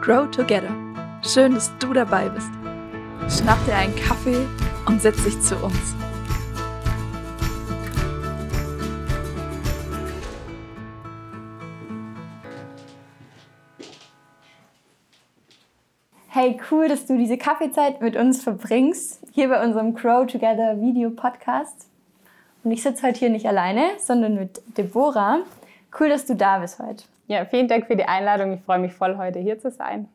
Grow Together. Schön, dass du dabei bist. Schnapp dir einen Kaffee und setz dich zu uns. Hey, cool, dass du diese Kaffeezeit mit uns verbringst, hier bei unserem Grow Together Video Podcast. Und ich sitze heute hier nicht alleine, sondern mit Deborah. Cool, dass du da bist heute. Ja, vielen Dank für die Einladung. Ich freue mich voll, heute hier zu sein.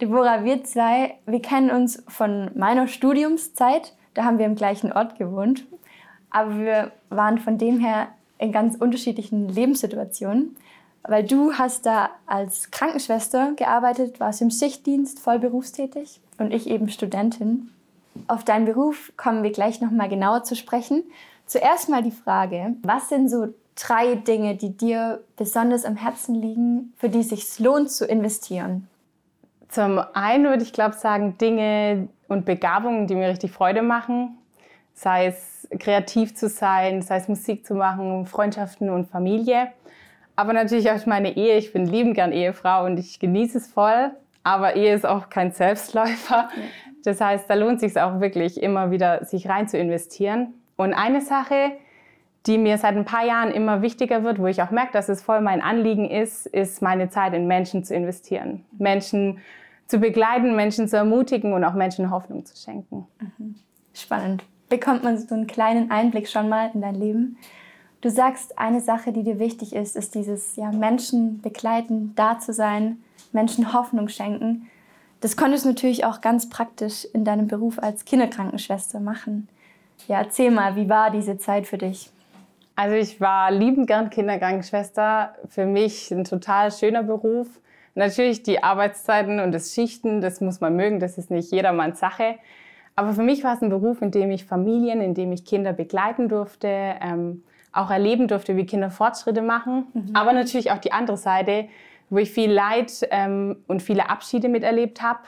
Deborah, wir zwei, wir kennen uns von meiner Studiumszeit. Da haben wir im gleichen Ort gewohnt. Aber wir waren von dem her in ganz unterschiedlichen Lebenssituationen. Weil du hast da als Krankenschwester gearbeitet, warst im Schichtdienst voll berufstätig und ich eben Studentin. Auf deinen Beruf kommen wir gleich noch mal genauer zu sprechen. Zuerst mal die Frage, was sind so drei Dinge, die dir besonders am Herzen liegen, für die es sich lohnt zu investieren? Zum einen würde ich glaube sagen, Dinge und Begabungen, die mir richtig Freude machen. Sei es kreativ zu sein, sei es Musik zu machen, Freundschaften und Familie. Aber natürlich auch meine Ehe. Ich bin liebend gern Ehefrau und ich genieße es voll. Aber Ehe ist auch kein Selbstläufer. Das heißt, da lohnt es sich auch wirklich immer wieder, sich rein zu investieren. Und eine Sache, die mir seit ein paar Jahren immer wichtiger wird, wo ich auch merke, dass es voll mein Anliegen ist, ist meine Zeit in Menschen zu investieren. Menschen zu begleiten, Menschen zu ermutigen und auch Menschen Hoffnung zu schenken. Mhm. Spannend. Bekommt man so einen kleinen Einblick schon mal in dein Leben? Du sagst, eine Sache, die dir wichtig ist, ist dieses ja, Menschen begleiten, da zu sein, Menschen Hoffnung schenken. Das konntest du natürlich auch ganz praktisch in deinem Beruf als Kinderkrankenschwester machen. Ja, erzähl mal, wie war diese Zeit für dich? Also ich war liebend gern Kinderkrankenschwester. Für mich ein total schöner Beruf. Natürlich die Arbeitszeiten und das Schichten, das muss man mögen, das ist nicht jedermanns Sache. Aber für mich war es ein Beruf, in dem ich Familien, in dem ich Kinder begleiten durfte, ähm, auch erleben durfte, wie Kinder Fortschritte machen. Mhm. Aber natürlich auch die andere Seite, wo ich viel Leid ähm, und viele Abschiede miterlebt habe.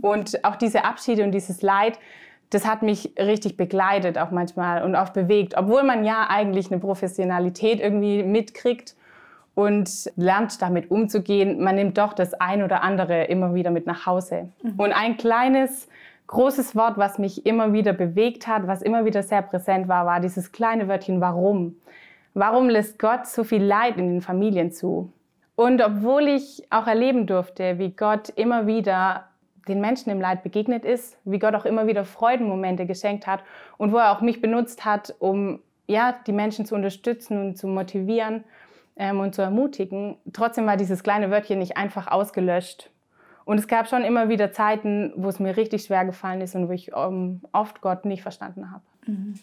Und auch diese Abschiede und dieses Leid das hat mich richtig begleitet auch manchmal und auch bewegt, obwohl man ja eigentlich eine Professionalität irgendwie mitkriegt und lernt damit umzugehen. Man nimmt doch das ein oder andere immer wieder mit nach Hause. Mhm. Und ein kleines, großes Wort, was mich immer wieder bewegt hat, was immer wieder sehr präsent war, war dieses kleine Wörtchen Warum. Warum lässt Gott so viel Leid in den Familien zu? Und obwohl ich auch erleben durfte, wie Gott immer wieder den Menschen im Leid begegnet ist, wie Gott auch immer wieder Freudenmomente geschenkt hat und wo er auch mich benutzt hat, um ja, die Menschen zu unterstützen und zu motivieren ähm, und zu ermutigen. Trotzdem war dieses kleine Wörtchen nicht einfach ausgelöscht. Und es gab schon immer wieder Zeiten, wo es mir richtig schwer gefallen ist und wo ich ähm, oft Gott nicht verstanden habe. Mhm.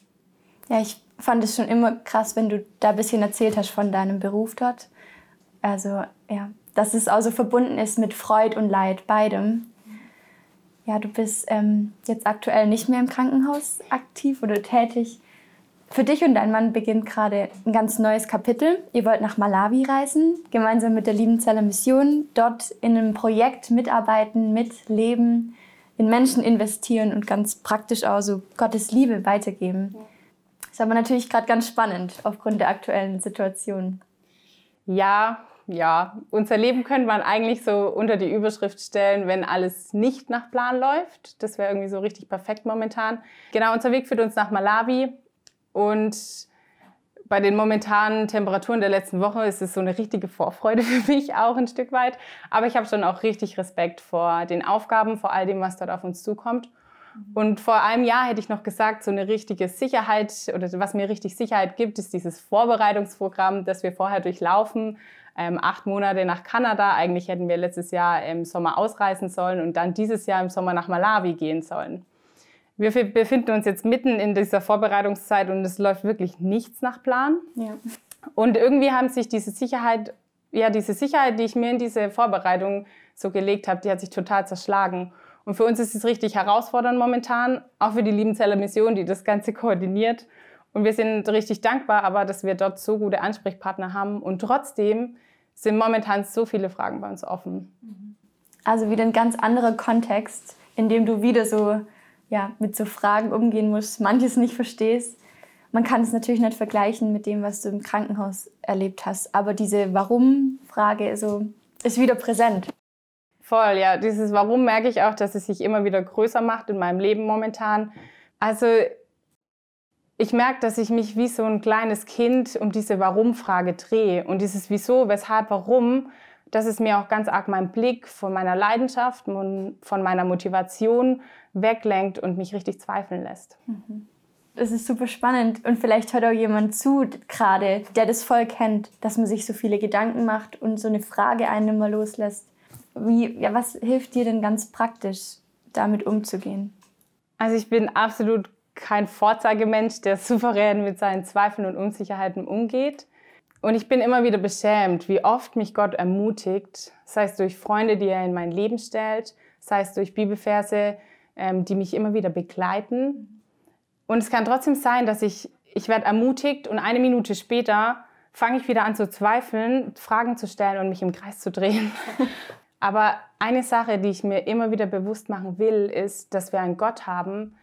Ja, ich fand es schon immer krass, wenn du da ein bisschen erzählt hast von deinem Beruf dort. Also ja, dass es auch so verbunden ist mit Freud und Leid, beidem. Ja, du bist ähm, jetzt aktuell nicht mehr im Krankenhaus aktiv oder tätig. Für dich und dein Mann beginnt gerade ein ganz neues Kapitel. Ihr wollt nach Malawi reisen, gemeinsam mit der Liebenzeller Mission, dort in einem Projekt mitarbeiten, mitleben, in Menschen investieren und ganz praktisch auch so Gottes Liebe weitergeben. Ja. Ist aber natürlich gerade ganz spannend aufgrund der aktuellen Situation. Ja, ja, unser Leben könnte man eigentlich so unter die Überschrift stellen, wenn alles nicht nach Plan läuft. Das wäre irgendwie so richtig perfekt momentan. Genau, unser Weg führt uns nach Malawi und bei den momentanen Temperaturen der letzten Woche ist es so eine richtige Vorfreude für mich auch ein Stück weit. Aber ich habe schon auch richtig Respekt vor den Aufgaben, vor all dem, was dort auf uns zukommt. Und vor einem Jahr hätte ich noch gesagt, so eine richtige Sicherheit oder was mir richtig Sicherheit gibt, ist dieses Vorbereitungsprogramm, das wir vorher durchlaufen ähm, acht Monate nach Kanada. Eigentlich hätten wir letztes Jahr im Sommer ausreisen sollen und dann dieses Jahr im Sommer nach Malawi gehen sollen. Wir befinden uns jetzt mitten in dieser Vorbereitungszeit und es läuft wirklich nichts nach Plan. Ja. Und irgendwie haben sich diese Sicherheit, ja, diese Sicherheit, die ich mir in diese Vorbereitung so gelegt habe, die hat sich total zerschlagen. Und für uns ist es richtig herausfordernd momentan, auch für die Liebenzeller Mission, die das Ganze koordiniert. Und wir sind richtig dankbar, aber dass wir dort so gute Ansprechpartner haben. Und trotzdem sind momentan so viele Fragen bei uns offen. Also wieder ein ganz anderer Kontext, in dem du wieder so ja, mit so Fragen umgehen musst, manches nicht verstehst. Man kann es natürlich nicht vergleichen mit dem, was du im Krankenhaus erlebt hast, aber diese Warum-Frage so, ist wieder präsent. Voll, ja. Dieses Warum merke ich auch, dass es sich immer wieder größer macht in meinem Leben momentan. Also ich merke, dass ich mich wie so ein kleines Kind um diese Warum-Frage drehe. Und dieses Wieso, Weshalb, Warum, dass es mir auch ganz arg meinen Blick von meiner Leidenschaft, von meiner Motivation weglenkt und mich richtig zweifeln lässt. Mhm. Das ist super spannend. Und vielleicht hört auch jemand zu, gerade, der das voll kennt, dass man sich so viele Gedanken macht und so eine Frage einen immer loslässt. Wie, ja, was hilft dir denn ganz praktisch, damit umzugehen? Also ich bin absolut kein Vorzeigemensch, der souverän mit seinen Zweifeln und Unsicherheiten umgeht. Und ich bin immer wieder beschämt, wie oft mich Gott ermutigt, sei es durch Freunde, die er in mein Leben stellt, sei es durch Bibelverse, ähm, die mich immer wieder begleiten. Und es kann trotzdem sein, dass ich, ich werde ermutigt und eine Minute später fange ich wieder an zu zweifeln, Fragen zu stellen und mich im Kreis zu drehen. Aber eine Sache, die ich mir immer wieder bewusst machen will, ist, dass wir einen Gott haben,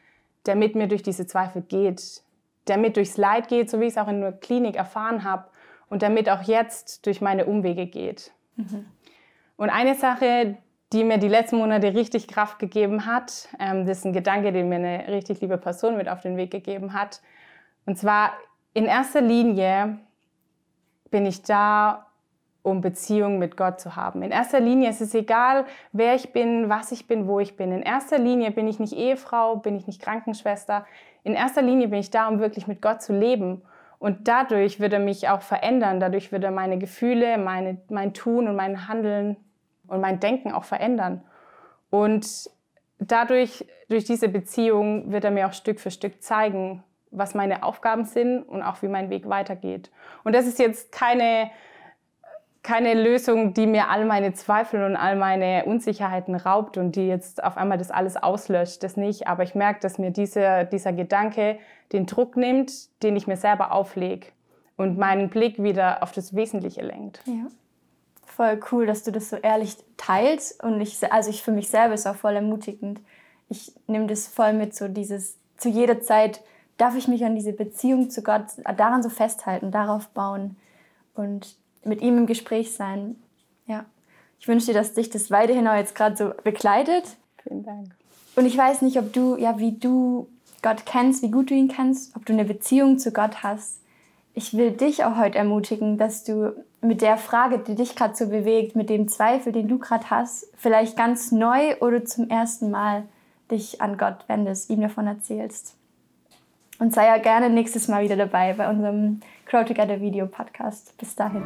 der mit mir durch diese Zweifel geht, der mit durchs Leid geht, so wie ich es auch in der Klinik erfahren habe und der mit auch jetzt durch meine Umwege geht. Mhm. Und eine Sache, die mir die letzten Monate richtig Kraft gegeben hat, ähm, das ist ein Gedanke, den mir eine richtig liebe Person mit auf den Weg gegeben hat. Und zwar in erster Linie bin ich da, um Beziehungen mit Gott zu haben. In erster Linie ist es egal, wer ich bin, was ich bin, wo ich bin. In erster Linie bin ich nicht Ehefrau, bin ich nicht Krankenschwester. In erster Linie bin ich da, um wirklich mit Gott zu leben. Und dadurch wird er mich auch verändern. Dadurch wird er meine Gefühle, meine, mein Tun und mein Handeln und mein Denken auch verändern. Und dadurch, durch diese Beziehung, wird er mir auch Stück für Stück zeigen, was meine Aufgaben sind und auch wie mein Weg weitergeht. Und das ist jetzt keine keine Lösung, die mir all meine Zweifel und all meine Unsicherheiten raubt und die jetzt auf einmal das alles auslöscht. Das nicht. Aber ich merke, dass mir dieser, dieser Gedanke den Druck nimmt, den ich mir selber auflege und meinen Blick wieder auf das Wesentliche lenkt. Ja. Voll cool, dass du das so ehrlich teilst. Und ich, also ich für mich selber ist auch voll ermutigend. Ich nehme das voll mit, so dieses, zu jeder Zeit darf ich mich an diese Beziehung zu Gott, daran so festhalten, darauf bauen. Und mit ihm im Gespräch sein. Ja. Ich wünsche dir, dass dich das weiterhin auch jetzt gerade so begleitet. Vielen Dank. Und ich weiß nicht, ob du, ja, wie du Gott kennst, wie gut du ihn kennst, ob du eine Beziehung zu Gott hast. Ich will dich auch heute ermutigen, dass du mit der Frage, die dich gerade so bewegt, mit dem Zweifel, den du gerade hast, vielleicht ganz neu oder zum ersten Mal dich an Gott wendest, ihm davon erzählst. Und sei ja gerne nächstes Mal wieder dabei bei unserem Grow Together Video Podcast. Bis dahin.